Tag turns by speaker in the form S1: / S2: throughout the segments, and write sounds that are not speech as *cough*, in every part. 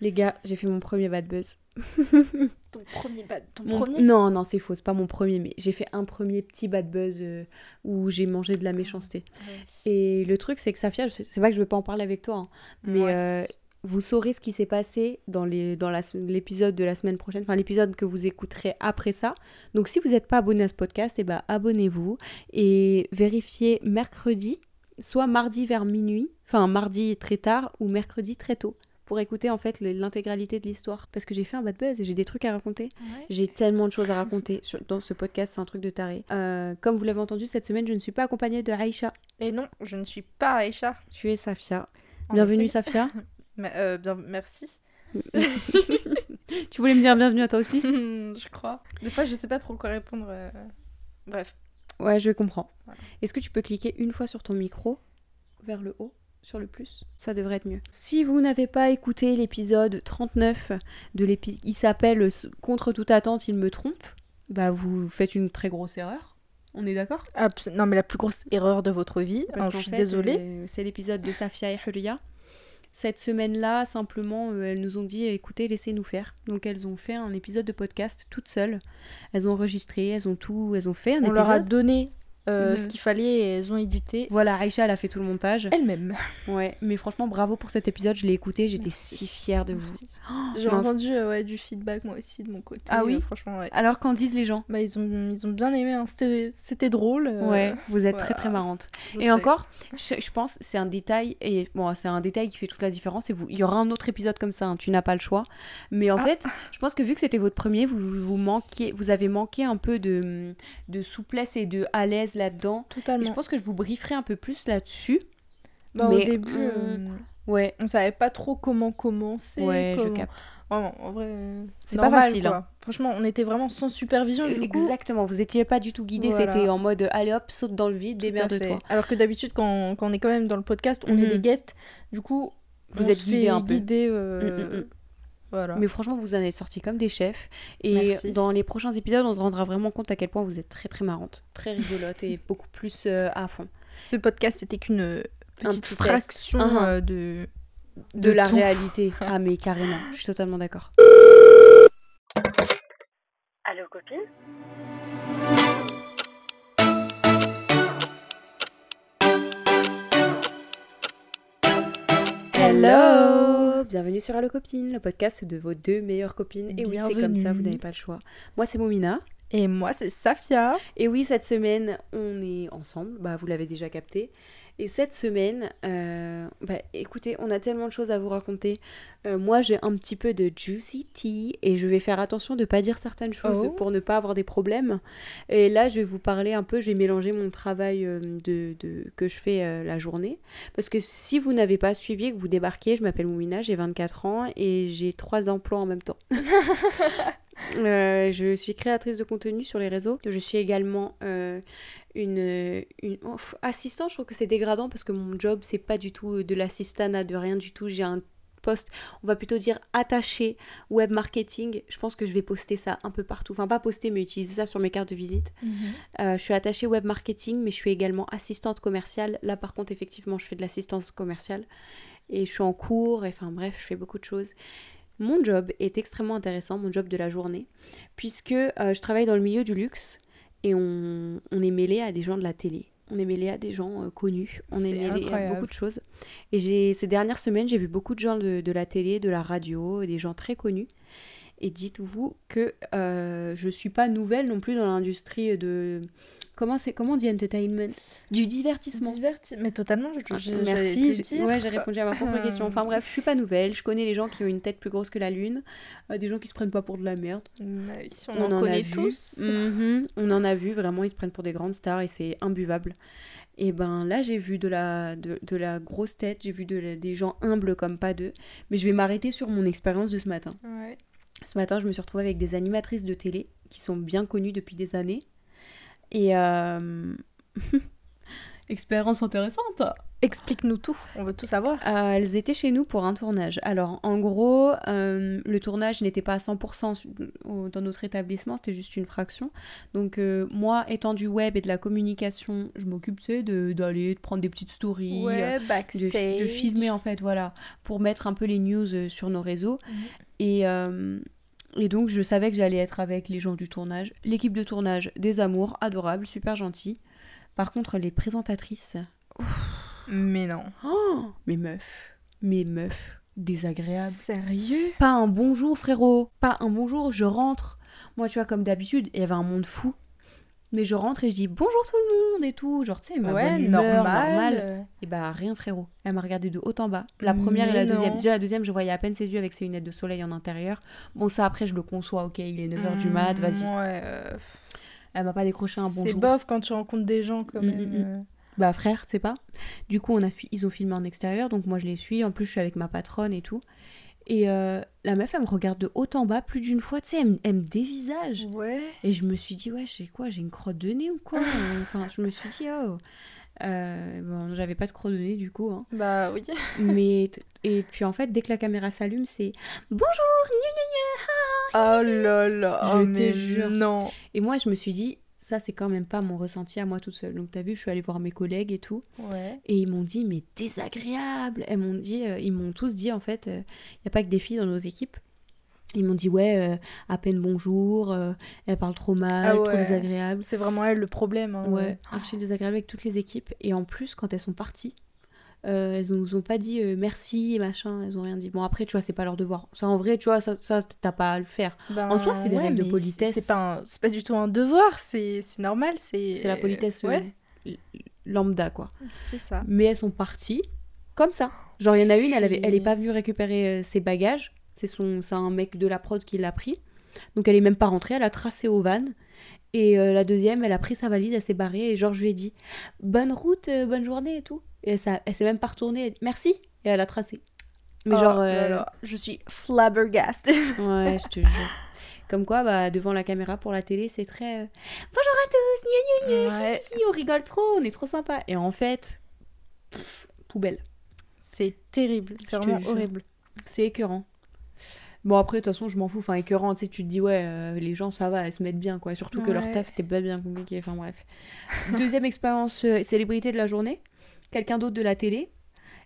S1: Les gars, j'ai fait mon premier bad buzz. *laughs*
S2: Ton premier bad, ton
S1: Mon-
S2: premier
S1: Non, non, c'est faux, c'est pas mon premier, mais j'ai fait un premier petit bad buzz euh, où j'ai mangé de la méchanceté. Et le truc, c'est que Safia, c'est pas que je veux pas en parler avec toi, hein, mais
S2: Ouais.
S1: euh, vous saurez ce qui s'est passé dans les dans l'épisode de la semaine prochaine, enfin l'épisode que vous écouterez après ça. Donc si vous n'êtes pas abonné à ce podcast, et ben abonnez-vous et vérifiez mercredi, soit mardi vers minuit, enfin mardi très tard ou mercredi très tôt pour écouter en fait l'intégralité de l'histoire parce que j'ai fait un bad buzz et j'ai des trucs à raconter.
S2: Ouais.
S1: J'ai tellement de choses à raconter *laughs* sur- dans ce podcast, c'est un truc de taré. Euh, comme vous l'avez entendu, cette semaine, je ne suis pas accompagnée de Aïcha.
S2: Et non, je ne suis pas Aïcha.
S1: Tu es Safia.
S2: En
S1: Bienvenue. Safia. *laughs*
S2: Mais, euh, bien, merci. *laughs*
S1: tu voulais me dire bienvenue à toi aussi?
S2: Je crois. Des fois, je sais pas trop quoi répondre. euh. Bref.
S1: Ouais, je comprends.
S2: Voilà.
S1: Est-ce que tu peux cliquer une fois sur ton micro vers le haut? Sur le plus Ça devrait être mieux. Si vous n'avez pas écouté l'épisode 39 de l'épisode, il s'appelle Contre toute attente, il me trompe, bah vous faites une très grosse erreur. On est d'accord?
S2: Non, mais la plus grosse erreur de votre vie. Hein,
S1: qu'en
S2: je suis
S1: fait,
S2: désolée.
S1: euh, c'est l'épisode de Safia et Huria. Cette semaine-là, simplement, euh, elles nous ont dit écoutez, laissez-nous faire. Donc, elles ont fait un épisode de podcast toutes seules. Elles ont enregistré, elles ont tout, elles ont fait un
S2: On
S1: épisode.
S2: leur a donné euh,
S1: Mhm.
S2: ce qu'il fallait et elles ont édité
S1: Voilà, Aïcha, elle a fait tout le montage.
S2: elles-mêmes.
S1: Ouais, mais franchement, bravo pour cet épisode. Je l'ai écouté, j'étais si fière de vous. *gasps* Oh,
S2: J'ai entendu euh, ouais, du feedback moi aussi de mon côté.
S1: Ah oui
S2: euh, Franchement, ouais.
S1: Alors, qu'en disent les gens?
S2: Bah, ils, ont, ils ont bien aimé. hein. C'était drôle.
S1: Ouais, vous êtes très très marrante.
S2: je
S1: Et
S2: sais.
S1: encore, je, je pense, c'est un détail, et bon, c'est un détail qui fait toute la différence. Et vous, il y aura un autre épisode comme ça, hein, tu n'as pas le choix. Mais en
S2: Ah.
S1: fait, je pense que vu que c'était votre premier, vous, vous, manquiez, vous avez manqué un peu de, de souplesse et de à l'aise là-dedans. Et
S2: Totalement.
S1: je pense que je vous brieferai un peu plus là-dessus.
S2: Bah,
S1: mais
S2: au début, euh,
S1: Ouais,
S2: on savait pas trop comment commencer.
S1: ouais, je capte.
S2: Vraiment, en vrai.
S1: C'est pas facile, hein.
S2: Franchement, on était vraiment sans supervision. Du coup,
S1: Exactement, vous étiez pas du tout guidé,
S2: Voilà.
S1: c'était en mode allez hop, saute dans le vide, démerde-toi.
S2: Alors que d'habitude, quand, quand on est quand même dans le podcast, on est
S1: Mhm.
S2: des guests. Du coup,
S1: Vous
S2: on
S1: êtes
S2: fait
S1: un peu.
S2: euh,
S1: Mm, mm, mm.
S2: Voilà.
S1: Mais franchement, vous en êtes sortis comme des chefs. Et
S2: Merci.
S1: dans les prochains épisodes, on se rendra vraiment compte à quel point vous êtes très très marrante, très rigolote et beaucoup plus euh, à fond.
S2: Ce podcast, c'était qu'une euh, petite
S1: petit
S2: fraction euh, de,
S1: De, la
S2: tout.
S1: réalité. *laughs* Ah, mais carrément, je suis totalement d'accord.
S3: Allô copine?
S1: Hello Bienvenue sur Allo Copine, le podcast de vos deux meilleures copines. Et oui, c'est comme ça, vous n'avez pas le choix. Moi, c'est Momina.
S2: Et moi, c'est Safia.
S1: Et oui, cette semaine, on est ensemble. Bah, vous l'avez déjà capté. Et cette semaine, euh, bah, écoutez, on a tellement de choses à vous raconter. Euh, moi, j'ai un petit peu de juicy tea et je vais faire attention de pas dire certaines choses
S2: Oh.
S1: pour ne pas avoir des problèmes. Et là, je vais vous parler un peu, je vais mélanger mon travail euh, de, de- que je fais euh, la journée. Parce que si vous n'avez pas suivi que vous débarquez, je m'appelle Moumina, j'ai 24 ans et j'ai trois emplois en même temps. *laughs* Euh, je suis créatrice de contenu sur les réseaux. Je suis également euh, une, une oh, assistante. Je trouve que c'est dégradant parce que mon job, c'est pas du tout de l'assistanat, de rien du tout. J'ai un poste, on va plutôt dire attaché web marketing. Je pense que je vais poster ça un peu partout. Enfin, pas poster, mais utiliser ça sur mes cartes de visite. Euh, je suis attachée web marketing, mais je suis également assistante commerciale. Là, par contre, effectivement, je fais de l'assistance commerciale. Et je suis en cours, et enfin bref, je fais beaucoup de choses. Mon job est extrêmement intéressant, mon job de la journée, puisque euh, je travaille dans le milieu du luxe et on, on est mêlé à des gens de la télé. On est mêlé à des gens euh, connus, on est, mêlé à beaucoup de choses. Et ces dernières semaines, j'ai vu beaucoup de gens de, de la télé, de la radio, des gens très connus. Et dites-vous que euh, je suis pas nouvelle non plus dans l'industrie de comment c'est comment on dit entertainment? Du divertissement.
S2: Diverti- Mais totalement, je,
S1: Ah,
S2: je-
S1: Merci,
S2: dire.
S1: ouais, j'ai répondu à ma propre
S2: Euh,
S1: question. Enfin bref, je suis pas nouvelle, je connais les gens qui ont une tête plus grosse que la lune, euh, des gens qui se prennent pas pour de la merde.
S2: Bah oui, on,
S1: On
S2: en,
S1: en a
S2: connaît
S1: vu.
S2: tous.
S1: Mhm, on en a vu, vraiment, ils se prennent pour des grandes stars et c'est imbuvable. Et ben là, j'ai vu de la, de, de la grosse tête, j'ai vu de la- des gens humbles comme pas deux, mais je vais m'arrêter sur mon expérience de ce matin.
S2: Ouais.
S1: Ce matin, je me suis retrouvée avec des animatrices de télé qui sont bien connues depuis des années. Et euh... *laughs* expérience intéressante.
S2: Explique-nous tout, on veut tout savoir.
S1: Euh, elles étaient chez nous pour un tournage. Alors, en gros, euh, le tournage n'était pas à 100% su- au- dans notre établissement, c'était juste une fraction. Donc, euh, moi, étant du web et de la communication, je m'occupe, tu sais, de- d'aller, de prendre des petites stories,
S2: Ouais,
S1: de,
S2: backstage.
S1: de filmer, en fait, voilà, pour mettre un peu les news sur nos réseaux.
S2: Mhm.
S1: Et, euh, et donc, je savais que j'allais être avec les gens du tournage. L'équipe de tournage, des amours, adorables, super gentils. Par contre, les présentatrices,
S2: Mais non.
S1: Oh, mes meufs, mes meufs, désagréables.
S2: Sérieux?
S1: Pas un bonjour, frérot. Pas un bonjour, je rentre. Moi, tu vois, comme d'habitude, il y avait un monde fou. Mais je rentre et je dis bonjour tout le monde et tout. Genre, tu sais, ma
S2: Ouais,
S1: bonne
S2: normal.
S1: normale. Et bah, rien, frérot. Elle m'a regardé de haut en bas. La première et la deuxième. Déjà, la deuxième, je voyais à peine ses yeux avec ses lunettes de soleil en intérieur. Bon, ça, après, je le conçois. Ok, il est 9h du mat, vas-y.
S2: Ouais, euh,
S1: Elle m'a pas décroché un
S2: C'est
S1: bonjour.
S2: bof quand tu rencontres des gens quand
S1: Mm,
S2: même.
S1: mm, mm.
S2: euh.
S1: Bah frère, c'est pas. Du coup, on a ils ont filmé en extérieur, donc moi je les suis. En plus, je suis avec ma patronne et tout. Et euh, la meuf, elle me regarde de haut en bas plus d'une fois, tu sais, elle, me- elle me dévisage.
S2: Ouais.
S1: Et je me suis dit, ouais, j'ai quoi J'ai une crotte de nez ou quoi *laughs* Euh, Enfin, je me suis dit, oh. Euh, bon, j'avais pas de crotte de nez du coup. hein.
S2: Bah oui. *laughs*
S1: Mais et puis en fait, dès que la caméra s'allume, c'est bonjour, gna gna gna,
S2: Oh là là.
S1: Je
S2: oh,
S1: te jure.
S2: Non.
S1: Et moi, je me suis dit, ça, c'est quand même pas mon ressenti à moi toute seule. Donc, t'as vu, je suis allée voir mes collègues et tout.
S2: Ouais.
S1: Et ils m'ont dit, mais désagréable. Elles m'ont dit, euh, ils m'ont tous dit, en fait, il n'y a pas que des filles dans nos équipes. Ils m'ont dit, ouais, euh, à peine bonjour, euh, elle parle trop mal,
S2: Ah
S1: trop désagréable.
S2: C'est vraiment elle le problème. hein,
S1: Ouais, archi désagréable avec toutes les équipes. Et en plus, quand elles sont parties, euh, elles nous ont pas dit euh, merci et machin, elles ont rien dit. Bon, après, tu vois, c'est pas leur devoir. Ça, en vrai, tu vois, ça, ça t'as pas à le faire.
S2: Ben,
S1: En soi, c'est des règles de politesse.
S2: C'est pas, un- pas du tout un devoir, c'est normal. C'est
S1: la politesse euh,
S2: Ouais,
S1: l- lambda, quoi.
S2: c'est ça.
S1: mais elles sont parties comme ça. Genre, il y en a une, elle, avait, elle est pas venue récupérer euh, ses bagages. C'est son, un mec de la prod qui l'a pris. Donc, elle est même pas rentrée, elle a tracé au van. Et euh, la deuxième, elle a pris sa valise, elle s'est barrée. Et genre, je lui ai dit Bonne route, euh, bonne journée et tout. Et elle, s'est- elle s'est même pas retournée. Elle dit, Merci. Et elle a tracé. Mais
S2: Oh
S1: genre. euh,
S2: je suis flabbergasted. *laughs*
S1: Ouais, je te jure. Comme quoi, bah, devant la caméra pour la télé, c'est très. euh, Bonjour à tous, gna gna gna,
S2: Ouais.
S1: hi, hi, on rigole trop, on est trop sympa. Et en fait, pff, poubelle.
S2: C'est terrible, c'est vraiment horrible.
S1: C'est écœurant. Bon, après, de toute façon, je m'en fous. Enfin, écœurant, tu sais, tu te dis, ouais, euh, les gens, ça va, elles se mettent bien, quoi. Surtout que leur taf, c'était pas bien compliqué. Enfin, bref. Deuxième *laughs* expérience euh, célébrité de la journée. Quelqu'un d'autre de la télé.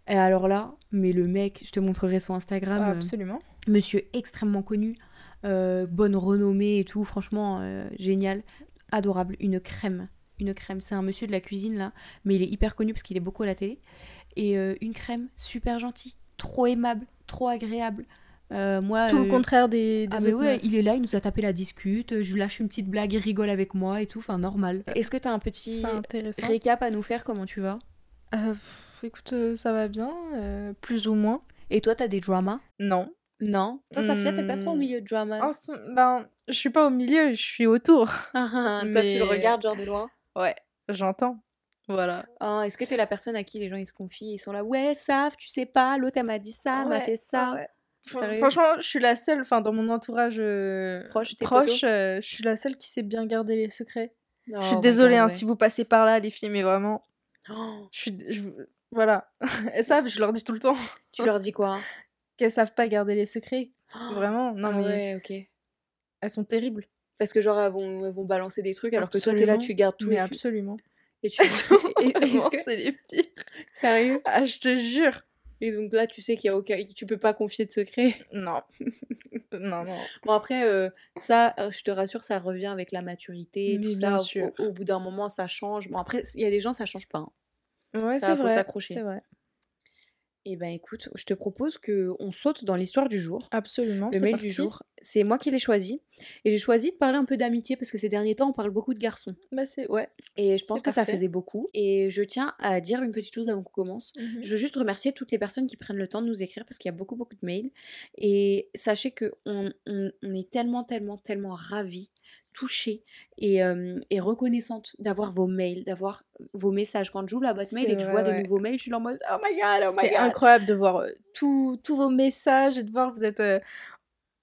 S1: Et alors là, mais le mec, je te montrerai son Instagram.
S2: Ah,
S1: euh,
S2: absolument.
S1: monsieur extrêmement connu, euh, bonne renommée et tout, franchement euh, génial, adorable, une crème, une crème. C'est un monsieur de la cuisine là, mais il est hyper connu parce qu'il est beaucoup à la télé. Et euh, une crème super gentille, trop aimable, trop agréable. Euh, moi,
S2: Tout
S1: euh,
S2: le contraire des, des
S1: ah mais ouais, il est là, il nous a tapé la discute, je lui lâche une petite blague, il rigole avec moi et tout, enfin normal. Est-ce que t'as un petit récap à nous faire, comment tu vas?
S2: Euh, pff, écoute, euh, ça va bien, euh, plus ou moins.
S1: Et toi, t'as des dramas?
S2: Non.
S1: Non? Toi, Safia, t'es pas trop au
S2: Hmm.
S1: milieu de dramas.
S2: En ce- ben, je suis pas au milieu, je suis autour. *laughs*
S1: Toi, tu
S2: Mais-
S1: le regardes genre de loin?
S2: Ouais, j'entends. Voilà.
S1: Ah, Est-ce que t'es la personne à qui les gens ils se confient Ils sont là, ouais, Saf, tu sais pas, l'autre elle m'a dit ça, elle m'a
S2: Ouais,
S1: fait ça.
S2: ouais. Fran-
S1: Sérieux?
S2: Franchement, je suis la seule, enfin dans mon entourage euh,
S1: Proche, tes
S2: proche, euh, je suis la seule qui sait bien garder les secrets.
S1: Oh,
S2: je suis désolée hein, si vous passez par là, les filles, mais vraiment.
S1: Oh,
S2: je suis, je- voilà. *laughs* Elles savent, je leur dis tout le temps
S1: tu leur dis quoi? *laughs*
S2: Qu'elles savent pas garder les secrets. Vraiment, non
S1: Ah
S2: mais
S1: ouais, ok.
S2: elles sont terribles.
S1: Parce que genre elles vont, elles vont balancer des trucs alors que toi t'es là, tu gardes tout
S2: mais
S1: et, tu-
S2: absolument.
S1: et tu... *laughs* et- et-
S2: Vraiment,
S1: est-ce que-
S2: c'est les pires.
S1: Sérieux?
S2: Ah, je te jure.
S1: Et donc là tu sais qu'il y a aucun... tu peux pas confier de secret.
S2: Non. *laughs* non, non.
S1: Bon après, euh, ça, euh, je te rassure, ça revient avec la maturité,
S2: Mais
S1: tout
S2: bien
S1: ça.
S2: sûr.
S1: Au, au bout d'un moment, ça change. Bon après, il y a des gens, ça change pas. hein.
S2: Ouais,
S1: Ça,
S2: c'est
S1: faut
S2: vrai.
S1: s'accrocher.
S2: C'est vrai.
S1: Eh ben écoute, je te propose que on saute dans l'histoire du jour.
S2: Absolument.
S1: Le mail
S2: parti.
S1: du jour, c'est moi qui l'ai choisi. Et j'ai choisi de parler un peu d'amitié parce que ces derniers temps, on parle beaucoup de garçons.
S2: Bah, c'est. Ouais.
S1: Et je pense que ça faisait beaucoup. Et je tiens à dire une petite chose avant qu'on commence.
S2: Mhm.
S1: Je veux juste remercier toutes les personnes qui prennent le temps de nous écrire parce qu'il y a beaucoup, beaucoup de mails. Et sachez que on, on- on est tellement, tellement, tellement ravis, touchés et, euh, et reconnaissantes d'avoir vos mails, d'avoir vos messages. Quand j'ouvre la boîte mail
S2: C'est
S1: et que je vois des nouveaux mails, je suis en mode Oh my god, oh my
S2: C'est
S1: god.
S2: incroyable de voir euh, tous vos messages et de voir que vous êtes euh,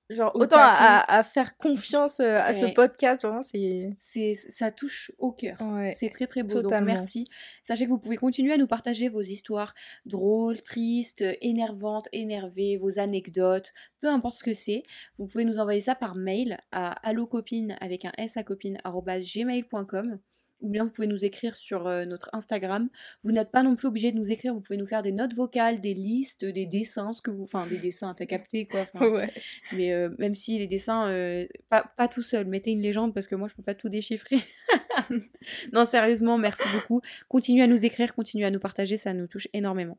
S2: Genre,
S1: Au
S2: autant à, faire confiance euh, à ce podcast, vraiment, c'est.
S1: C'est, ça touche au cœur.
S2: Ouais.
S1: C'est très très beau, donc
S2: Totalement.
S1: merci. Sachez que vous pouvez continuer à nous partager vos histoires drôles, tristes, énervantes, énervées, vos anecdotes, peu importe ce que c'est. Vous pouvez nous envoyer ça par mail à allocopine avec un s à copine gmail.com ou bien vous pouvez nous écrire sur euh, notre Instagram. Vous n'êtes pas non plus obligé de nous écrire, vous pouvez nous faire des notes vocales, des listes, des dessins, ce que vous... Enfin, des dessins, t'as capté quoi. *laughs*
S2: Ouais.
S1: mais euh, même si les dessins, euh, pas, pas tout seul, mettez une légende parce que moi je peux pas tout déchiffrer. *laughs* non, sérieusement, merci beaucoup. Continuez à nous écrire, continuez à nous partager, ça nous touche énormément.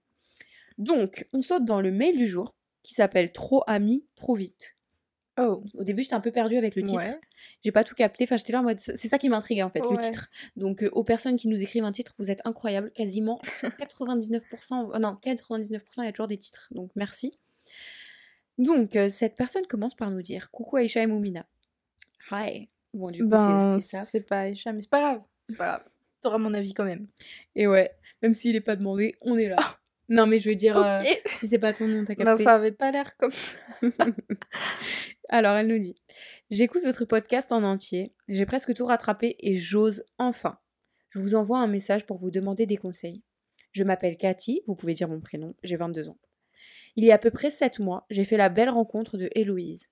S1: Donc, on saute dans le mail du jour qui s'appelle Trop amis, trop vite.
S2: Oh.
S1: Au début, j'étais un peu perdue avec le titre.
S2: Ouais.
S1: J'ai pas tout capté. Enfin, j'étais là en mode. C'est ça qui m'intriguait en fait, le titre. Donc, euh, aux personnes qui nous écrivent un titre, vous êtes incroyables. Quasiment 99%. euh, non, 99%, il y a toujours des titres. Donc, merci. Donc, euh, cette personne commence par nous dire Coucou Aïcha et Moumina. Hi. Bon, du coup,
S2: Ben,
S1: c'est c'est ça.
S2: c'est pas Aïcha, mais c'est pas grave. C'est pas grave. T'auras mon avis quand même.
S1: Et ouais, même s'il est pas demandé, on est là. *laughs* non, mais je veux dire, euh, si c'est pas ton nom, t'as capté.
S2: Non, ça avait pas l'air comme ça. *laughs*
S1: Alors, elle nous dit J'écoute votre podcast en entier, j'ai presque tout rattrapé et j'ose enfin. Je vous envoie un message pour vous demander des conseils. Je m'appelle Cathy, vous pouvez dire mon prénom, j'ai 22 ans. Il y a à peu près 7 mois, j'ai fait la belle rencontre de Héloïse.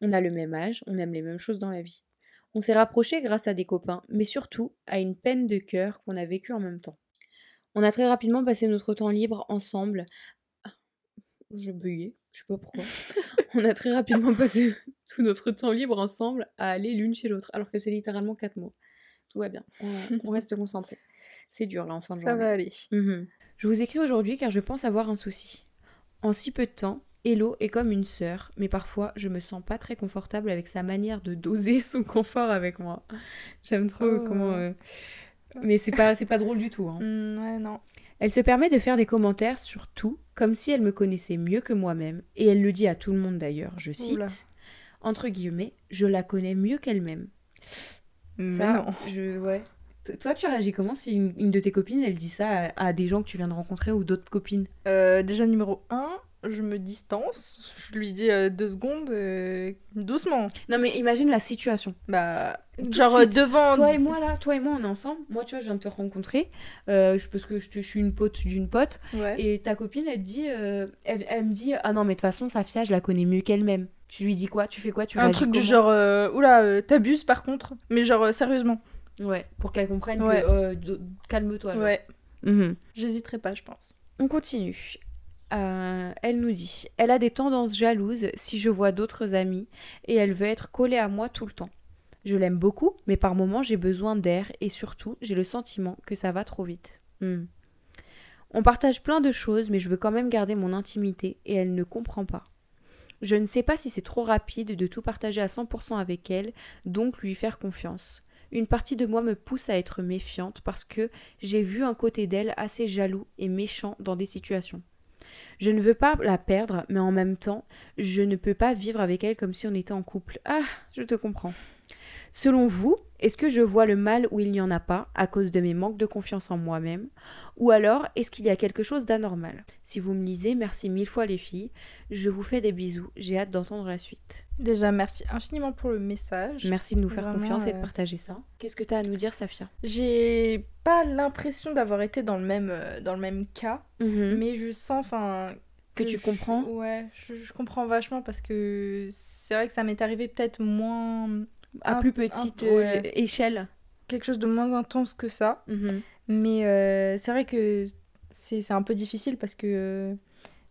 S1: On a le même âge, on aime les mêmes choses dans la vie. On s'est rapprochés grâce à des copains, mais surtout à une peine de cœur qu'on a vécue en même temps. On a très rapidement passé notre temps libre ensemble. Je buguais, je sais pas pourquoi. *laughs* On a très rapidement passé tout notre temps libre ensemble à aller l'une chez l'autre, alors que c'est littéralement 4 mois. Tout va bien, on, on reste concentré. C'est dur là en fin de
S2: Ça
S1: journée.
S2: va aller.
S1: Mhm. Je vous écris aujourd'hui car je pense avoir un souci. En si peu de temps, Hello est comme une sœur, mais parfois je me sens pas très confortable avec sa manière de doser son *laughs* confort avec moi. J'aime trop
S2: Oh.
S1: comment. euh, Mais c'est pas, c'est pas drôle du tout. hein.
S2: Mm, ouais, non.
S1: Elle se permet de faire des commentaires sur tout, comme si elle me connaissait mieux que moi-même, et elle le dit à tout le monde d'ailleurs, je cite,
S2: Oula.
S1: entre guillemets, je la connais mieux qu'elle-même.
S2: Mais
S1: Ça,
S2: non.
S1: Je, ouais. T- Toi, tu réagis comment si une, une de tes copines, elle dit ça à, à des gens que tu viens de rencontrer ou d'autres copines?
S2: Euh, déjà, numéro 1, je me distance. Je lui dis euh, deux secondes, euh, doucement.
S1: Non, mais imagine la situation.
S2: Bah,
S1: Tout de
S2: genre
S1: suite.
S2: devant.
S1: Toi et moi, là, toi et moi, on est ensemble. Moi, tu vois, je viens de te rencontrer, euh, je- parce que je, te- je suis une pote d'une pote,
S2: Ouais.
S1: et ta copine, elle te dit, euh, elle, elle me dit, ah non, mais de toute façon, Safia, je la connais mieux qu'elle-même. Tu lui dis quoi? Tu fais quoi? Tu
S2: Un truc du genre, euh, oula, euh, t'abuses par contre. Mais genre, euh, sérieusement.
S1: Ouais, pour qu'elle comprenne
S2: Ouais.
S1: que euh, calme-toi.
S2: Ouais.
S1: Mhm.
S2: J'hésiterai pas, je pense.
S1: On continue. Euh, elle nous dit Elle a des tendances jalouses si je vois d'autres amis et elle veut être collée à moi tout le temps. Je l'aime beaucoup, mais par moments j'ai besoin d'air et surtout j'ai le sentiment que ça va trop vite. Hmm. On partage plein de choses, mais je veux quand même garder mon intimité et elle ne comprend pas. Je ne sais pas si c'est trop rapide de tout partager à 100% avec elle, donc lui faire confiance. Une partie de moi me pousse à être méfiante parce que j'ai vu un côté d'elle assez jaloux et méchant dans des situations. Je ne veux pas la perdre, mais en même temps, je ne peux pas vivre avec elle comme si on était en couple. Ah, je te comprends. Selon vous, est-ce que je vois le mal où il n'y en a pas à cause de mes manques de confiance en moi-même Ou alors, est-ce qu'il y a quelque chose d'anormal Si vous me lisez, merci mille fois les filles. Je vous fais des bisous. J'ai hâte d'entendre la suite.
S2: Déjà, merci infiniment pour le message.
S1: Merci de nous faire
S2: Vraiment,
S1: confiance et de
S2: euh,
S1: partager ça. Qu'est-ce que tu as à nous dire, Safia?
S2: J'ai pas l'impression d'avoir été dans le même, euh, dans le même cas, mais je sens, enfin.
S1: Mhm. Que tu
S2: je-
S1: comprends
S2: Ouais, je, je comprends vachement parce que c'est vrai que ça m'est arrivé peut-être moins.
S1: À
S2: un-
S1: plus
S2: un-
S1: petite
S2: ouais.
S1: euh, échelle.
S2: quelque chose de moins intense que ça.
S1: Mhm.
S2: Mais euh, c'est vrai que c'est un peu difficile parce que euh,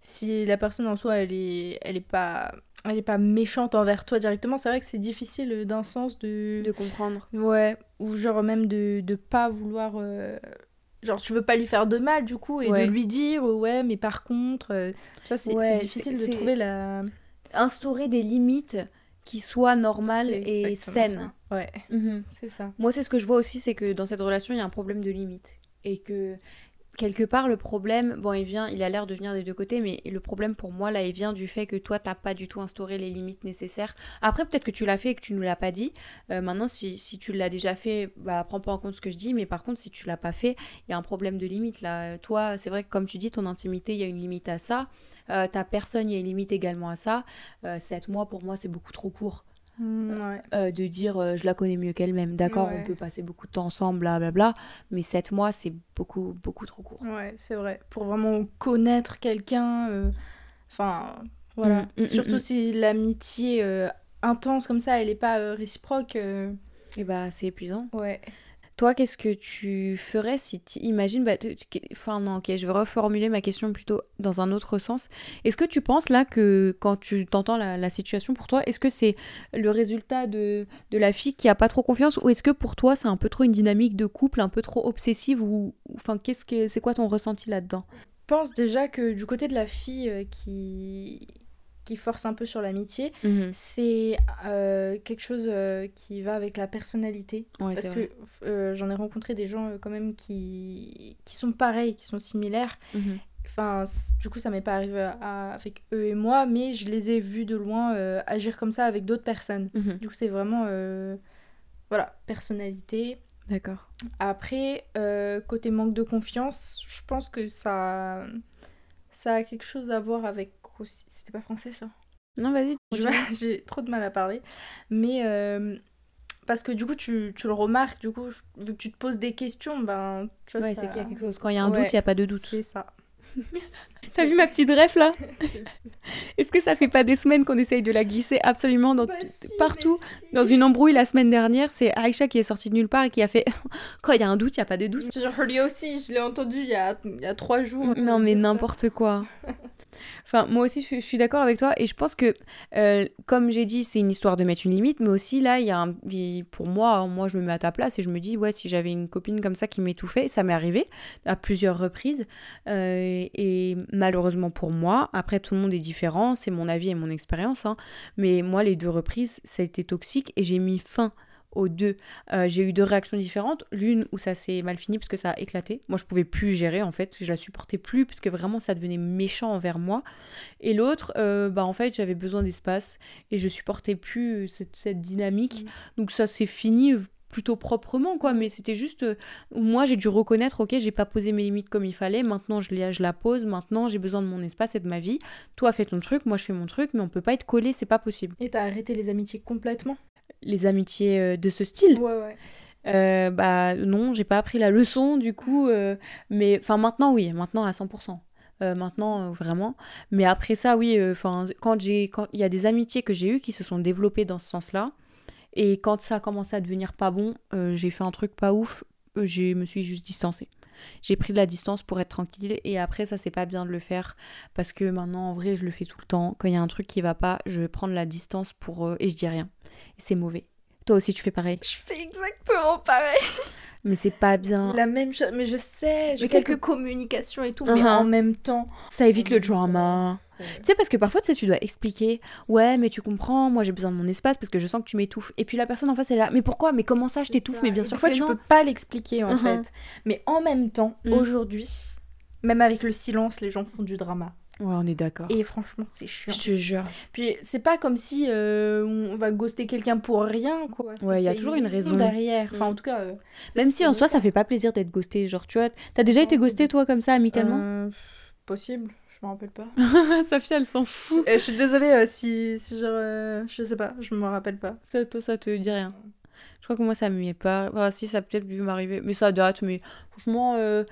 S2: si la personne en soi, elle est, elle est pas. Elle est pas méchante envers toi directement, c'est vrai que c'est difficile d'un sens de...
S1: De comprendre.
S2: Ouais, ou genre même de, de pas vouloir... euh, Genre tu veux pas lui faire de mal du coup, et
S1: Ouais.
S2: de lui dire euh, ouais mais par contre... euh, Tu vois, c'est
S1: Ouais,
S2: difficile de trouver la...
S1: Instaurer des limites qui soient normales
S2: C'est
S1: et
S2: ça. Ouais,
S1: Mhm.
S2: c'est ça.
S1: Moi, c'est ce que je vois aussi, c'est que dans cette relation, il y a un problème de limite. Et que quelque part, le problème, bon, il vient, il a l'air de venir des deux côtés, mais le problème pour moi, là, il vient du fait que toi, t'as pas du tout instauré les limites nécessaires. Après, peut-être que tu l'as fait et que tu nous l'as pas dit. Euh, maintenant, si, si tu l'as déjà fait, bah, prends pas en compte ce que je dis, mais par contre, si tu l'as pas fait, il y a un problème de limite, là. Toi, c'est vrai que, comme tu dis, ton intimité, il y a une limite à ça. Euh, ta personne, il y a une limite également à ça. Euh, 7 mois, pour moi, c'est beaucoup trop court.
S2: Mm, ouais.
S1: Euh, de dire euh, je la connais mieux qu'elle-même. D'accord,
S2: Ouais.
S1: on peut passer beaucoup de temps ensemble, blablabla, mais 7 mois, c'est beaucoup, beaucoup trop court.
S2: Ouais, c'est vrai. Pour vraiment connaître quelqu'un, euh, enfin, voilà.
S1: Mm, mm,
S2: Surtout si l'amitié intense comme ça, elle est pas réciproque.
S1: Et bah, c'est épuisant.
S2: ouais.
S1: Toi, qu'est-ce que tu ferais si tu imagines, bah, enfin non, ok, je vais reformuler ma question plutôt dans un autre sens. Est-ce que tu penses là que quand tu t'entends la, situation pour toi, est-ce que c'est le résultat de, de la fille qui a pas trop confiance ou est-ce que pour toi c'est un peu trop une dynamique de couple, un peu trop obsessive ou enfin qu'est-ce que c'est quoi ton ressenti là-dedans?
S2: Pense déjà que du côté de la fille euh, qui qui force un peu sur l'amitié, c'est euh, quelque chose euh, qui va avec la personnalité.
S1: Ouais,
S2: Parce que euh, j'en ai rencontré des gens quand même qui, qui sont pareils, qui sont similaires.
S1: Mhm.
S2: Enfin, du coup, ça m'est pas arrivé à- avec eux et moi, mais je les ai vus de loin agir comme ça avec d'autres personnes.
S1: Mhm.
S2: Du coup, c'est vraiment, voilà, personnalité.
S1: D'accord.
S2: Après, côté manque de confiance, je pense que ça, ça a quelque chose à voir avec C'était pas français ça?
S1: Non, vas-y.
S2: J'ai trop de mal à parler. Mais euh, parce que du coup, tu, tu le remarques, du coup, vu que tu te poses des questions, ben, tu vois,
S1: Ouais,
S2: ça-
S1: c'est qu'il y a quelque chose. Quand il y a un
S2: Ouais.
S1: doute, il n'y a pas de doute.
S2: C'est ça. *laughs*
S1: T'as vu ma petite ref là? *laughs* Est-ce que ça fait pas des semaines qu'on essaye de la glisser absolument dans, partout Dans une embrouille la semaine dernière, c'est Aïcha qui est sortie de nulle part et qui a fait *laughs* Quand il y a un doute, il n'y a pas de doute.
S2: Je lui aussi, je l'ai entendu il y a, il y a trois jours.
S1: Non, mais n'importe quoi. Enfin, moi aussi, je suis, d'accord avec toi. Et je pense que, euh, comme j'ai dit, c'est une histoire de mettre une limite. Mais aussi, là, il y a un. Pour moi, hein, moi, je me mets à ta place et je me dis, ouais, si j'avais une copine comme ça qui m'étouffait, ça m'est arrivé à plusieurs reprises. Euh, et malheureusement pour moi, après, tout le monde est différent. C'est mon avis et mon expérience. hein. Mais moi, les deux reprises, ça a été toxique et j'ai mis fin aux deux. Euh, j'ai eu deux réactions différentes. L'une où ça s'est mal fini parce que ça a éclaté. Moi, je pouvais plus gérer en fait. Je la supportais plus parce que vraiment ça devenait méchant envers moi. Et l'autre, euh, bah en fait, j'avais besoin d'espace et je supportais plus cette, cette dynamique. Donc ça s'est fini plutôt proprement quoi. Mais c'était juste euh, moi j'ai dû reconnaître, ok, j'ai pas posé mes limites comme il fallait. Maintenant je, les- je la pose. Maintenant j'ai besoin de mon espace et de ma vie. Toi fais ton truc, moi je fais mon truc, mais on peut pas être collé, c'est pas possible.
S2: Et t'as arrêté les amitiés complètement?
S1: Les amitiés euh, de ce style.
S2: Ouais, ouais.
S1: Euh, bah non, j'ai pas appris la leçon du coup, euh, mais enfin maintenant oui, maintenant à 100%. Euh, maintenant vraiment, mais après ça oui, enfin quand j'ai quand il y a des amitiés que j'ai eues qui se sont développées dans ce sens-là, et quand ça a commencé à devenir pas bon, j'ai fait un truc pas ouf, je me suis juste distancée. J'ai pris de la distance pour être tranquille et après ça c'est pas bien de le faire parce que maintenant en vrai je le fais tout le temps. Quand il y a un truc qui va pas, je vais prendre la distance pour et je dis rien. C'est mauvais. Toi aussi tu fais pareil.
S2: Je fais exactement pareil. *laughs*
S1: Mais c'est pas bien.
S2: La même chose, mais je sais, je
S1: Mais
S2: sais
S1: quelque-
S2: que communication et tout, mais
S1: Uh-huh.
S2: en même temps.
S1: Ça évite le drama. Tu sais, parce que parfois, tu sais, tu dois expliquer. Ouais, mais tu comprends, moi j'ai besoin de mon espace parce que je sens que tu m'étouffes. Et puis la personne en face, elle est là. Mais pourquoi? Mais comment ça, je t'étouffe Mais bien sûr
S2: Parfois,
S1: que
S2: tu
S1: non.
S2: peux pas l'expliquer en
S1: Mhm.
S2: fait. Mais en même temps,
S1: Mm.
S2: aujourd'hui, même avec le silence, les gens font du drama.
S1: Ouais, on est d'accord.
S2: Et franchement, c'est chiant.
S1: Je te jure.
S2: Puis c'est pas comme si euh, on va ghoster quelqu'un pour rien, quoi.
S1: Ouais, il y a toujours une raison.
S2: derrière. Enfin,
S1: Mm.
S2: en tout cas. euh,
S1: Même si en soi, ça fait pas plaisir d'être ghosté. Genre, tu vois, t'as déjà
S2: Non,
S1: été ghosté toi comme ça, amicalement
S2: euh, possible, je me rappelle pas. *laughs*
S1: Safia, elle s'en fout.
S2: Je suis désolée euh, si, si genre. euh, je sais pas, je me rappelle pas.
S1: Ça, toi, ça te dit rien. Je crois que moi, ça m'y est pas. Enfin, si, ça peut-être dû m'arriver. Mais ça date. Mais franchement, euh,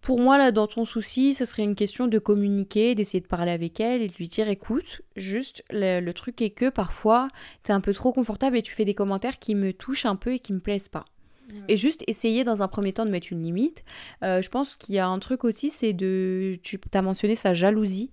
S1: pour moi, là, dans ton souci, ça serait une question de communiquer, d'essayer de parler avec elle et de lui dire écoute, juste, le, le truc est que parfois, t'es un peu trop confortable et tu fais des commentaires qui me touchent un peu et qui me plaisent pas. Et juste essayer dans un premier temps de mettre une limite. Euh, je pense qu'il y a un truc aussi, c'est de. Tu as mentionné sa jalousie.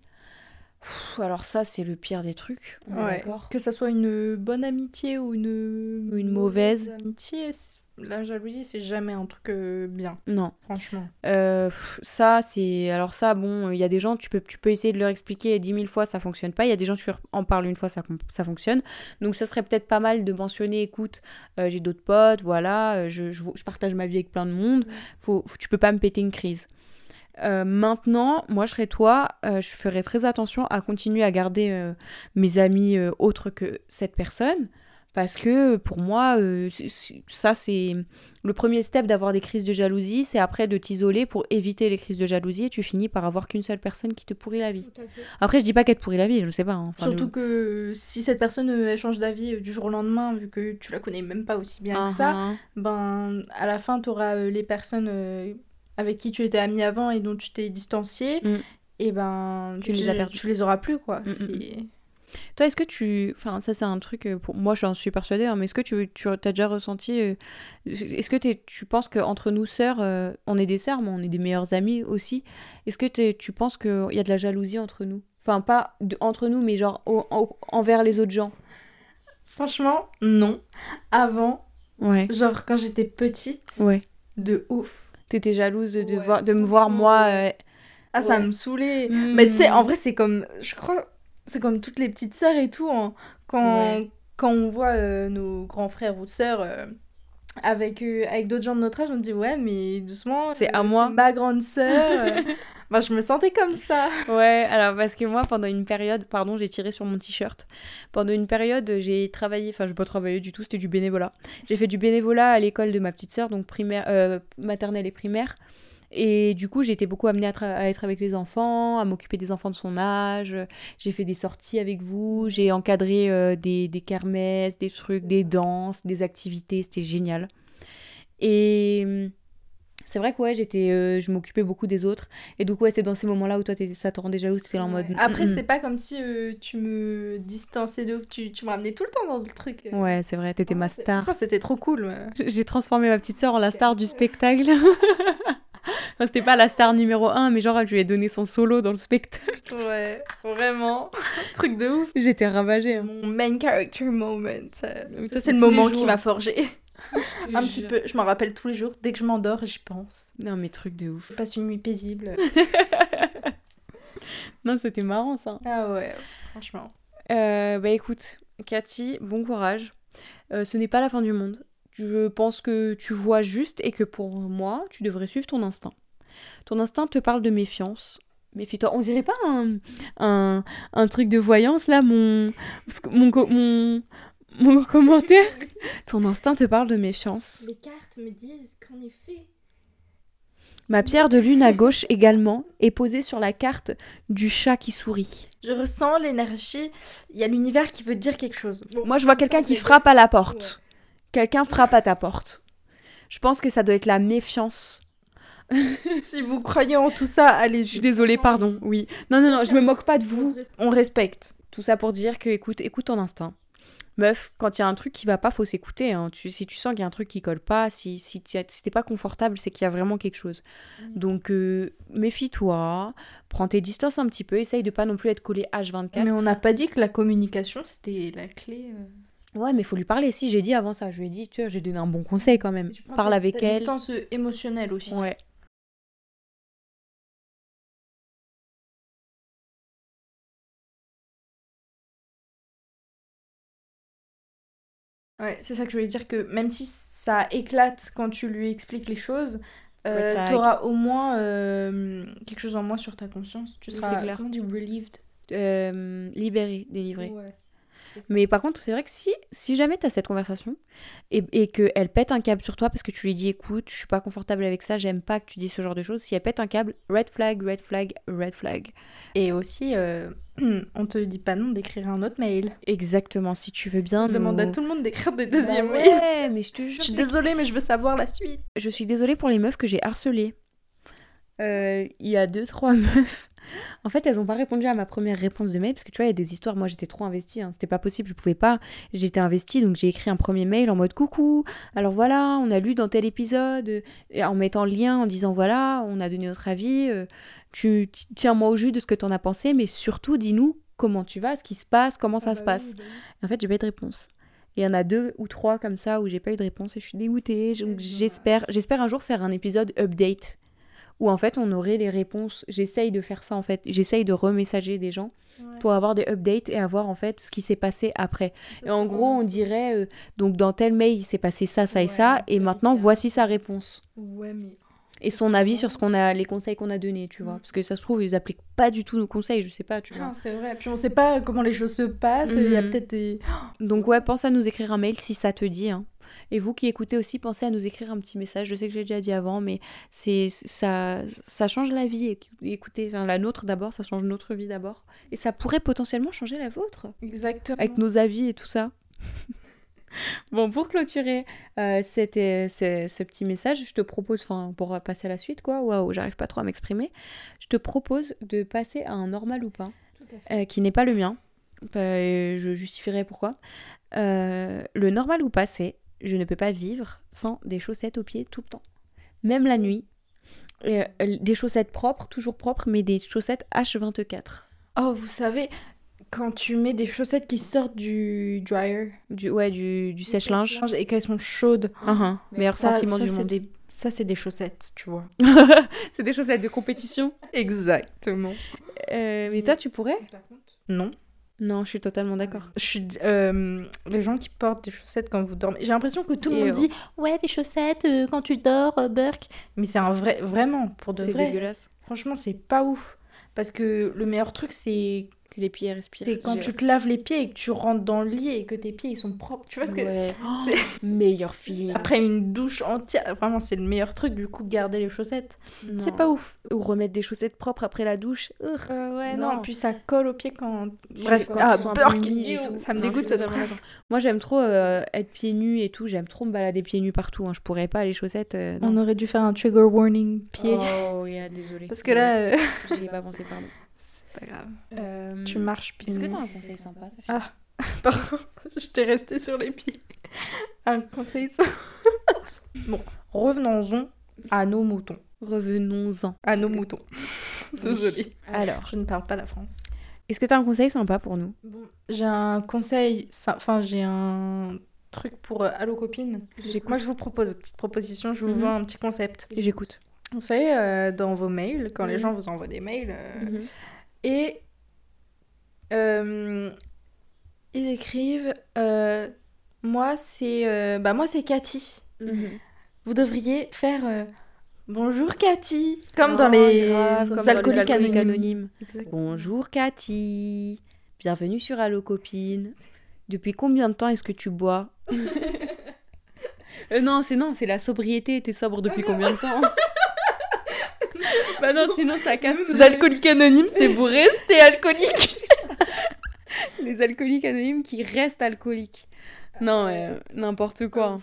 S1: Pff, alors, ça, c'est le pire des trucs.
S2: Ouais.
S1: d'accord
S2: Que ça soit une bonne amitié ou une,
S1: une mauvaise.
S2: amitié, c- la jalousie, c'est jamais un truc euh, bien,
S1: Non.
S2: franchement.
S1: Euh, ça, c'est. Alors, ça, bon, il y a des gens, tu peux, tu peux essayer de leur expliquer dix mille fois, ça fonctionne pas. Il y a des gens, tu leur en parles une fois, ça, ça fonctionne. Donc, ça serait peut-être pas mal de mentionner écoute, euh, j'ai d'autres potes, voilà, je, je, je partage ma vie avec plein de monde. Faut, faut- tu peux pas me péter une crise. Euh, maintenant, moi, je serais toi, euh, je ferais très attention à continuer à garder euh, mes amis autres que cette personne. Parce que pour moi, ça, c'est le premier step d'avoir des crises de jalousie. C'est après de t'isoler pour éviter les crises de jalousie et tu finis par avoir qu'une seule personne qui te pourrit la vie. Après, je dis pas qu'elle te pourrit la vie, je sais pas. hein. Enfin,
S2: Surtout
S1: le-
S2: que si cette personne euh, elle change d'avis euh, du jour au lendemain, vu que tu la connais même pas aussi bien que ça,
S1: Ah,
S2: ben à la fin tu auras les personnes euh, avec qui tu étais ami avant et dont tu t'es distancié,
S1: Mm.
S2: et ben
S1: Tu les as perdus.
S2: Tu les auras plus quoi.
S1: Mm, mm, Toi, est-ce que tu. Enfin, ça, c'est un truc. euh, Pour... Moi, j'en suis persuadée, hein, mais est-ce que tu, tu as déjà ressenti. euh, Est-ce que t'es- tu penses qu'entre nous, sœurs, euh, on est des sœurs, mais on est des meilleures amies aussi Est-ce que tu penses qu'il y a de la jalousie entre nous? Enfin, pas de- entre nous, mais genre au- en- envers les autres gens
S2: Franchement, non. Avant,
S1: Ouais.
S2: genre quand j'étais petite,
S1: Ouais.
S2: de ouf.
S1: T'étais jalouse de,
S2: Ouais,
S1: voir, de me voir, moi. euh,
S2: Ah, ça
S1: Ouais.
S2: me saoulait.
S1: Mm.
S2: Mais tu sais, en vrai, c'est comme. Je crois. C'est comme toutes les petites sœurs et tout. hein. Quand,
S1: Ouais.
S2: quand on voit euh, nos grands frères ou sœurs euh, avec, euh, avec d'autres gens de notre âge, on dit ouais, mais doucement.
S1: C'est à moi.
S2: Ma grande sœur. *laughs* *laughs* Bah, je me sentais comme ça.
S1: Ouais, alors parce que moi, pendant une période, pardon, j'ai tiré sur mon t-shirt. Pendant une période, j'ai travaillé, enfin, je n'ai pas travaillé du tout, c'était du bénévolat. J'ai fait du bénévolat à l'école de ma petite sœur, donc primaire, maternelle et primaire. Et du coup, j'ai été beaucoup amenée à, être avec les enfants, à m'occuper des enfants de son âge. J'ai fait des sorties avec vous, j'ai encadré euh, des, des kermesses, des trucs, des danses, des activités, c'était génial. Et hum, c'est vrai que ouais, j'étais, euh, je m'occupais beaucoup des autres. Et donc ouais, c'est dans ces moments-là où toi, ça te rendait jalouse, t'étais là en mode...
S2: Après,
S1: mm, mm.
S2: c'est pas comme si euh, tu me distançais de. Tu, tu me ramenais tout le temps dans le truc. euh.
S1: Ouais, c'est vrai, t'étais ma star.
S2: C'était trop cool. ouais.
S1: J'ai transformé ma petite sœur en la star du spectacle. *laughs* C'était pas la star numéro 1, mais genre, je lui ai donné son solo dans le spectacle.
S2: Ouais, vraiment. *laughs* truc de ouf.
S1: J'étais ravagée. hein.
S2: Mon main character moment. ça-
S1: Mais
S2: Ça, c'est le moment qui m'a forgé.
S1: Je *laughs* te
S2: Un petit peu. Je m'en rappelle tous les jours. Dès que je m'endors, j'y pense.
S1: Non, mais truc de ouf.
S2: Je passe une nuit paisible. *laughs*
S1: Non, c'était marrant ça.
S2: ah ouais, franchement.
S1: Euh, bah écoute, Cathy, bon courage. Euh, ce n'est pas la fin du monde. Je pense que tu vois juste et que pour moi, tu devrais suivre ton instinct. Ton instinct te parle de méfiance. Méfie-toi. On dirait pas un, un, un truc de voyance là, mon, mon, mon, mon *laughs* commentaire. Ton instinct te parle de méfiance.
S2: Les cartes me disent qu'en effet.
S1: Ma pierre de lune à gauche également est posée sur la carte du chat qui sourit.
S2: Je ressens l'énergie. Il y a l'univers qui veut dire quelque chose. Bon,
S1: Moi, je vois quelqu'un qui frappe à la porte. Quelqu'un frappe à ta porte. Je pense que ça doit être la méfiance. *laughs*
S2: si vous croyez en tout ça, allez-y.
S1: Je suis désolée, pardon. Oui. Non, non, non, je me moque pas de vous.
S2: On respecte.
S1: Tout ça pour dire que, écoute, écoute ton instinct. Meuf, quand il y a un truc qui va pas, faut s'écouter. hein. Tu, si tu sens qu'il y a un truc qui colle pas, si, si, tu- si t'es pas confortable, c'est qu'il y a vraiment quelque chose. Donc, euh, méfie-toi, prends tes distances un petit peu, essaye de pas non plus être collé H24.
S2: Mais on n'a pas dit que la communication, c'était la clé. euh.
S1: Ouais, mais faut lui parler. Si, j'ai dit avant ça, je lui ai dit, tu vois, j'ai donné un bon conseil quand même. Parle
S2: ta-
S1: avec
S2: ta
S1: elle.
S2: distance euh, émotionnelle aussi.
S1: Ouais.
S2: Ouais, c'est ça que je voulais dire que même si ça éclate quand tu lui expliques les choses, euh, t'auras au moins euh, quelque chose en moins sur ta conscience. Tu
S1: Oui,
S2: seras
S1: clair.
S2: comment on dit relieved.
S1: Euh, libéré, délivré.
S2: Ouais.
S1: Mais par contre, c'est vrai que si, si jamais tu as cette conversation et, et qu'elle pète un câble sur toi parce que tu lui dis écoute, je suis pas confortable avec ça, j'aime pas que tu dis ce genre de choses, si elle pète un câble, red flag, red flag, red flag.
S2: Et aussi, euh, *clears throat* on te dit pas non d'écrire un autre mail.
S1: Exactement, si tu veux bien.
S2: Demande à tout le monde d'écrire des
S1: Bah
S2: deuxièmes mails.
S1: ouais, mais je te
S2: Je
S1: jure.
S2: suis
S1: c'est-
S2: désolée, mais je veux savoir la suite.
S1: Je suis désolée pour les meufs que j'ai harcelées. Euh, Il y a deux, trois *laughs* meufs. En fait, elles ont pas répondu à ma première réponse de mail parce que tu vois, il y a des histoires. Moi, j'étais trop investie. hein. C'était pas possible, je pouvais pas. J'étais investie, donc j'ai écrit un premier mail en mode coucou. Alors voilà, on a lu dans tel épisode, et en mettant le lien, en disant voilà, on a donné notre avis. euh, tu ti- tiens-moi au jus de ce que t'en as pensé, mais surtout, dis-nous comment tu vas, ce qui se passe, comment ça se passe. Et en fait, j'ai pas eu de réponse. Il y en a deux ou trois comme ça où j'ai pas eu de réponse et je suis dégoûtée. Donc, J'espère, j'espère un jour faire un épisode update où en fait on aurait les réponses. J'essaye de faire ça en fait. J'essaye de remessager des gens pour avoir des updates et avoir en fait ce qui s'est passé après. Et en gros, on dirait euh, donc dans tel mail il s'est passé ça, ça et ça, et maintenant voici sa réponse.
S2: Ouais, mais.
S1: et son avis sur ce qu'on a, les conseils qu'on a donnés, tu vois.
S2: Mm.
S1: Parce que ça se trouve, ils appliquent pas du tout nos conseils, je sais pas, tu vois.
S2: Non, c'est vrai. Puis on sait pas comment les choses se passent. Il y a
S1: Mhm.
S2: peut-être des.
S1: Donc ouais, pense à nous écrire un mail si ça te dit. hein. Et vous qui écoutez aussi, pensez à nous écrire un petit message. Je sais que j'ai déjà dit avant, mais c'est ça, ça change la vie. Éc- Écoutez, enfin, la nôtre d'abord, ça change notre vie d'abord. Et ça pourrait potentiellement changer la vôtre.
S2: Exactement.
S1: avec nos avis et tout ça. *laughs* bon, pour clôturer euh, euh, ce, ce petit message, je te propose, enfin, pour passer à la suite, quoi, waouh, j'arrive pas trop à m'exprimer, je te propose de passer à un normal ou pas, euh, qui n'est pas le mien. Euh, je justifierai pourquoi. Euh, le normal ou pas, c'est je ne peux pas vivre sans des chaussettes aux pieds tout le temps. Même la nuit. Euh, des chaussettes propres, toujours propres, mais des chaussettes H24.
S2: Oh, vous savez, quand tu mets des chaussettes qui sortent du dryer,
S1: Du, ouais, du, du sèche-linge.
S2: et qu'elles sont chaudes,
S1: Uhum. Meilleur
S2: ça,
S1: sentiment
S2: ça,
S1: du
S2: c'est
S1: monde.
S2: des- ça c'est des chaussettes, tu vois. *laughs*
S1: c'est des chaussettes de compétition.
S2: Exactement.
S1: Euh, mais toi, tu pourrais?
S2: Non.
S1: Non, je suis totalement d'accord.
S2: Je suis euh, les gens qui portent des chaussettes quand vous dormez. J'ai l'impression que tout le monde
S1: oh.
S2: dit ouais les chaussettes euh, quand tu dors, euh, Burk. Mais c'est un vrai, vraiment pour de
S1: C'est
S2: vrai.
S1: dégueulasse.
S2: Franchement c'est pas ouf parce que le meilleur truc c'est
S1: Que les pieds respirent.
S2: c'est quand tu te laves les pieds et que tu rentres dans le lit et que tes pieds ils sont propres. Tu vois ce que
S1: Ouais. *gasps*
S2: c'est-
S1: meilleur feeling.
S2: après une douche entière, vraiment c'est le meilleur truc du coup garder les chaussettes. C'est pas ouf.
S1: Ou remettre des chaussettes propres après la douche. Urgh.
S2: ouais
S1: non.
S2: non, puis ça colle aux pieds quand bref
S1: quand
S2: ah Burk, ça me
S1: Non,
S2: dégoûte cette phrase.
S1: Moi, j'aime trop euh, être pieds nus et tout. J'aime trop me balader pieds nus partout. hein. Je pourrais pas les chaussettes. euh.
S2: On aurait dû faire un trigger warning pied
S1: Oh, yeah, désolé.
S2: parce que là euh,
S1: J'y ai pas pensé, pardon.
S2: C'est pas grave.
S1: Euh,
S2: Tu marches pieds
S1: Est-ce que t'as un conseil sympa, Sophie
S2: Ah, *laughs* pardon, je t'ai resté sur les pieds. Un conseil ça. bon, revenons-en à nos moutons.
S1: Revenons-en.
S2: À nos moutons. *laughs* Désolée.
S1: Alors,
S2: Je ne parle pas la France.
S1: est-ce que t'as un conseil sympa pour nous?
S2: J'ai un conseil, enfin j'ai un truc pour euh, Allo Copine. Moi je vous propose, petite proposition, je vous
S1: Mhm.
S2: vends un petit concept.
S1: J'écoute.
S2: Vous savez, euh, dans vos mails, quand les
S1: Mhm.
S2: gens vous envoient des mails, euh,
S1: Mhm.
S2: Et euh, ils écrivent euh, moi c'est euh, bah moi c'est Cathy.
S1: Mhm.
S2: Vous devriez faire bonjour Cathy comme
S1: Oh,
S2: dans les,
S1: grave, comme dans les
S2: alcooliques, anonymes.
S1: anonymes.
S2: Exactement.
S1: Bonjour Cathy, bienvenue sur Allo Copine. Depuis combien de temps est-ce que tu bois? *laughs* Non, c'est non, c'est la sobriété. T'es sobre depuis combien de temps? *laughs* Bah non, sinon ça casse tout.
S2: Les alcooliques anonymes, c'est vous restez *laughs* alcoolique.
S1: Les alcooliques anonymes qui restent alcooliques. Non, euh, n'importe quoi.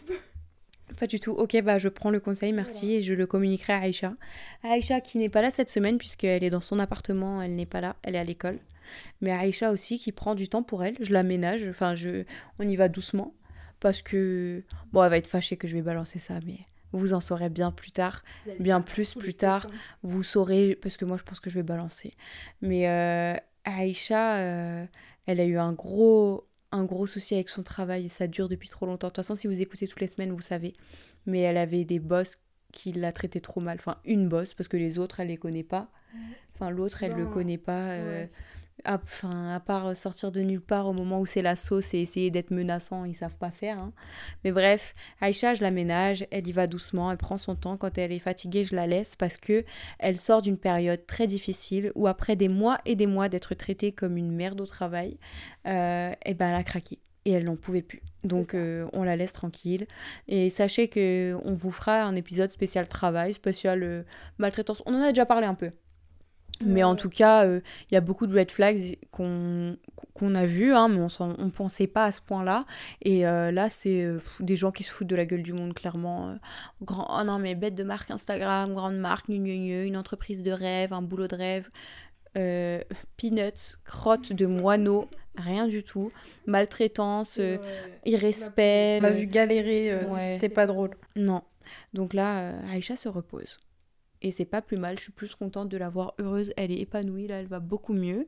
S1: Pas du tout. Ok, bah je prends le conseil, merci, et je le communiquerai à Aïcha. Aïcha qui n'est pas là cette semaine puisqu'elle est dans son appartement, elle n'est pas là, elle est à l'école. Mais Aïcha aussi qui prend du temps pour elle, je l'aménage, enfin je, on y va doucement parce que bon, elle va être fâchée que je vais balancer ça, mais vous en saurez bien plus tard, bien plus plus tard. Vous saurez parce que moi je pense que je vais balancer. Mais euh, Aïcha, euh, elle a eu un gros un gros souci avec son travail et ça dure depuis trop longtemps. De toute façon, si vous écoutez toutes les semaines, vous savez. Mais elle avait des boss qui la traitaient trop mal. Enfin, une boss, parce que les autres, elle les connaît pas. Enfin, l'autre, elle le
S2: Non.
S1: connaît pas. euh,
S2: Ouais.
S1: À, enfin, à part sortir de nulle part au moment où c'est la sauce et essayer d'être menaçant, ils savent pas faire. hein. Mais bref, Aïcha, je la ménage, elle y va doucement, elle prend son temps. Quand elle est fatiguée, je la laisse parce que elle sort d'une période très difficile où après des mois et des mois d'être traitée comme une merde au travail, euh, et ben elle a craqué et elle n'en pouvait plus. Donc euh, on la laisse tranquille. Et sachez que on vous fera un épisode spécial travail, spécial euh, maltraitance. On en a déjà parlé un peu. Mais en tout cas, euh, il y a beaucoup de red flags qu'on a vus, hein, mais on on pensait pas à ce point-là. Et euh, là, c'est euh, des gens qui se foutent de la gueule du monde, clairement. Euh, grand, oh non, mais bête de marque Instagram, grande marque, gnu, gnu, une entreprise de rêve, un boulot de rêve. Euh, peanuts, crotte de moineau, rien du tout. Maltraitance, euh, irrespect.
S2: On
S1: euh,
S2: vu galérer, euh,
S1: ouais.
S2: c'était pas drôle.
S1: non. Donc là, euh, Aïcha se repose. Et c'est pas plus mal, je suis plus contente de la voir heureuse. Elle est épanouie, là, elle va beaucoup mieux.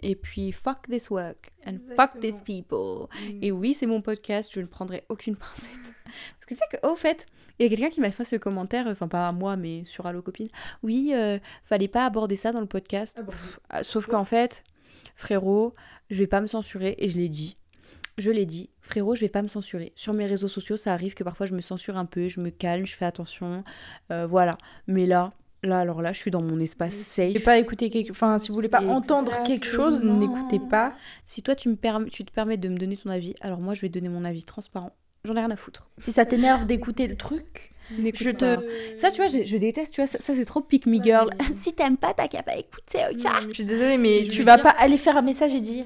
S1: Et puis, fuck this work and fuck these people. Et oui, c'est mon podcast, je ne prendrai aucune pincette. *laughs* Parce que tu sais qu'au fait, il y a quelqu'un qui m'a fait ce commentaire, enfin pas à moi, mais sur Allo Copine. Oui, euh, fallait pas aborder ça dans le podcast.
S2: Ah bon
S1: Pff, ah, sauf qu'en fait, frérot, je vais pas me censurer et je l'ai dit. je l'ai dit, frérot, je vais pas me censurer. Sur mes réseaux sociaux, ça arrive que parfois je me censure un peu, je me calme, je fais attention, euh, voilà. Mais là, là, alors là, je suis dans mon espace safe.
S2: Et pas écouter quelque... Enfin, si vous voulez pas entendre quelque chose, n'écoutez pas.
S1: Si toi, tu, me permets, tu te permets de me donner ton avis, alors moi, je vais donner mon avis transparent. J'en ai rien à foutre.
S2: Si ça t'énerve d'écouter le truc, je te...
S1: Ça, tu vois, je, je déteste, tu vois, ça, ça, c'est trop pick me girl. *laughs* si t'aimes pas, t'as qu'à pas écouter, ok
S2: Je suis désolée, mais
S1: Je
S2: tu vas
S1: dire-
S2: pas aller faire un message et dire...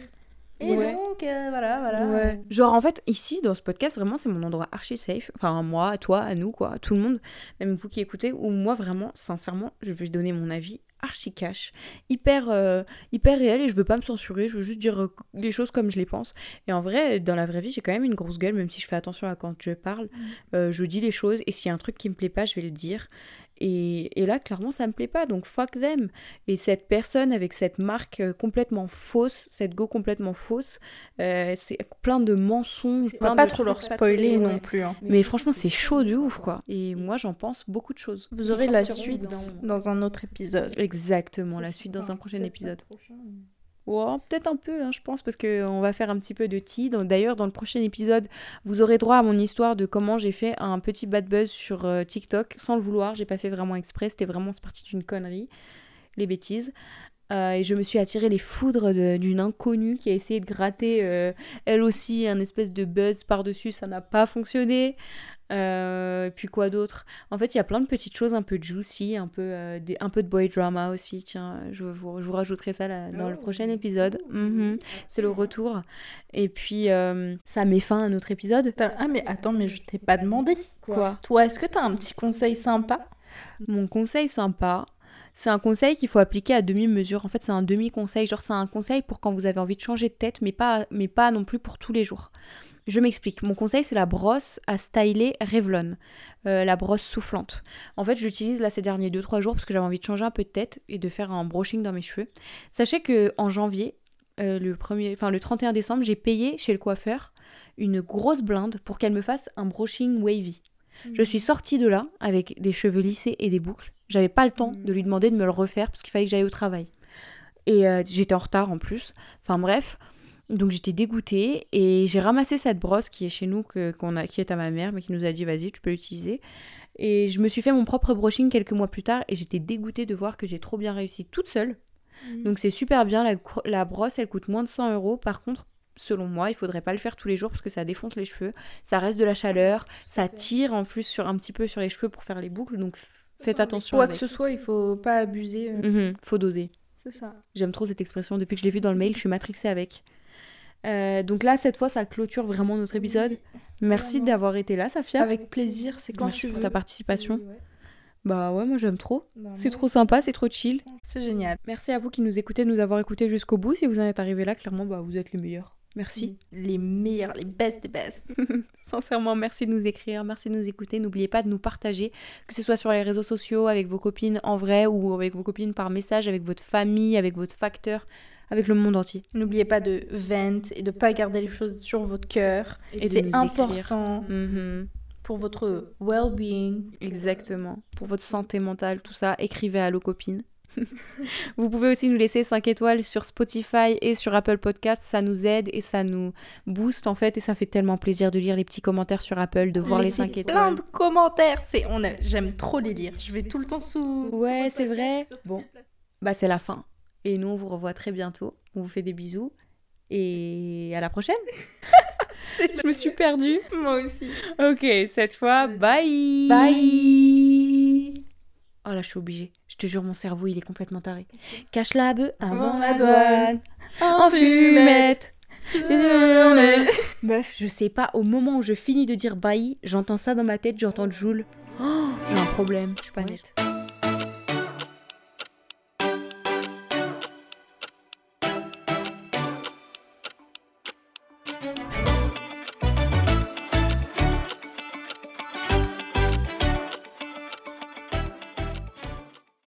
S2: Et
S1: Ouais.
S2: donc, euh, voilà, voilà.
S1: Ouais. Genre, en fait, ici, dans ce podcast, vraiment, c'est mon endroit archi safe. Enfin, moi, à toi, à nous, quoi, à tout le monde, même vous qui écoutez, où moi, vraiment, sincèrement, je vais donner mon avis archi cash, hyper, euh, hyper réel, et je veux pas me censurer, je veux juste dire euh, les choses comme je les pense. Et en vrai, dans la vraie vie, j'ai quand même une grosse gueule, même si je fais attention à quand je parle. Euh, je dis les choses, et s'il y a un truc qui me plaît pas, je vais le dire. Et, et là, clairement, ça me plaît pas, donc fuck them. Et cette personne avec cette marque euh, complètement fausse, cette go complètement fausse, euh, c'est plein de mensonges.
S2: On va
S1: plein
S2: pas
S1: de
S2: trop leur spoiler non plus. hein.
S1: Mais franchement, c'est chaud de ouf, quoi. Et moi, j'en pense beaucoup de choses.
S2: Vous aurez la suite
S1: dans-
S2: dans un autre épisode.
S1: Exactement, la suite dans un prochain épisode. Ouais, peut-être un peu, hein, je pense, parce qu'on va faire un petit peu de tea. Donc, D'ailleurs, dans le prochain épisode, vous aurez droit à mon histoire de comment j'ai fait un petit bad buzz sur euh, TikTok sans le vouloir. J'ai pas fait vraiment exprès, c'était vraiment parti d'une connerie, les bêtises. Euh, et je me suis attiré les foudres d'une inconnue qui a essayé de gratter euh, elle aussi un espèce de buzz par-dessus. Ça n'a pas fonctionné. Euh, puis quoi d'autre? En fait, il y a plein de petites choses un peu juicy, un peu, euh, des- un peu de boy drama aussi. Tiens, je vous, je vous rajouterai ça là, dans le prochain épisode. Mhm. C'est le retour. Et puis, euh, ça met fin à notre épisode.
S2: Ah mais attends, mais je t'ai pas demandé.
S1: Quoi?
S2: Toi, est-ce que t'as un petit conseil sympa?
S1: Mon conseil sympa, c'est un conseil qu'il faut appliquer à demi-mesure. En fait, c'est un demi-conseil. Genre, c'est un conseil pour quand vous avez envie de changer de tête, mais pas, non plus pour tous les jours. Je m'explique. Mon conseil, c'est la brosse à styler Revlon. Euh, la brosse soufflante. En fait, je l'utilise là ces derniers 2-3 jours parce que j'avais envie de changer un peu de tête et de faire un brushing dans mes cheveux. Sachez que en janvier, euh, le, premier, enfin, le 31 décembre, j'ai payé chez le coiffeur une grosse blinde pour qu'elle me fasse un brushing wavy. Je suis sortie de là avec des cheveux lissés et des boucles. J'avais pas le temps de lui demander de me le refaire parce qu'il fallait que j'aille au travail. Et euh, j'étais en retard en plus. Enfin bref. Donc j'étais dégoûtée et j'ai ramassé cette brosse qui est chez nous, que, qu'on a, qui est à ma mère, mais qui nous a dit vas-y, tu peux l'utiliser. Et je me suis fait mon propre brushing quelques mois plus tard et j'étais dégoûtée de voir que j'ai trop bien réussi toute seule. Donc c'est super bien. La, la brosse, elle coûte moins de 100 euros. Par contre, selon moi, il faudrait pas le faire tous les jours parce que ça défonce les cheveux. Ça reste de la chaleur. Ça tire en plus sur un petit peu sur les cheveux pour faire les boucles. Donc faites attention.
S2: Quoi que ce soit, il faut pas abuser. euh.
S1: Mhm, faut doser.
S2: C'est ça.
S1: J'aime trop cette expression. Depuis que je l'ai vue dans le mail, je suis matrixée avec. Euh, donc là, cette fois, ça clôture vraiment notre épisode. Merci d'avoir été là, Safia.
S2: Avec plaisir, c'est quand
S1: Merci
S2: tu
S1: pour ta participation.
S2: Ouais.
S1: Bah ouais, moi j'aime trop.
S2: Bah,
S1: C'est trop sympa, c'est trop chill.
S2: C'est génial.
S1: Merci à vous qui nous écoutez, de nous avoir écoutés jusqu'au bout. Si vous en êtes arrivés là, clairement, bah, vous êtes les meilleurs. Merci.
S2: Les meilleurs, les best des best. *laughs*
S1: Sincèrement, merci de nous écrire, merci de nous écouter. N'oubliez pas de nous partager, que ce soit sur les réseaux sociaux, avec vos copines en vrai ou avec vos copines par message, avec votre famille, avec votre facteur, avec le monde entier.
S2: N'oubliez pas de vent et de pas garder les choses sur votre cœur.
S1: Et
S2: C'est important
S1: Mhm.
S2: pour votre well-being.
S1: Exactement. Pour votre santé mentale, tout ça, écrivez à Allo Copine. *laughs* Vous pouvez aussi nous laisser 5 étoiles sur Spotify et sur Apple Podcasts. Ça nous aide et ça nous booste en fait. Et ça fait tellement plaisir de lire les petits commentaires sur Apple, de voir les
S2: Laissez
S1: 5
S2: plein
S1: étoiles.
S2: de commentaires. C'est, on a, j'aime trop les lire. Je vais tout le temps sous.
S1: Ouais, c'est vrai.
S2: podcast,
S1: Bon. Bah, c'est la fin. Et nous, on vous revoit très bientôt. On vous fait des bisous. Et à la prochaine. *laughs* Je me suis perdue.
S2: Moi aussi.
S1: Ok, cette fois, bye.
S2: Bye.
S1: Oh là, je suis obligée. Je te jure, mon cerveau, il est complètement taré. Cache la bœuf avant
S2: la
S1: douane. En fumette. *laughs* Meuf, je sais pas, au moment où je finis de dire bye, j'entends ça dans ma tête, j'entends Joule. Oh, j'ai un problème, je suis pas nette.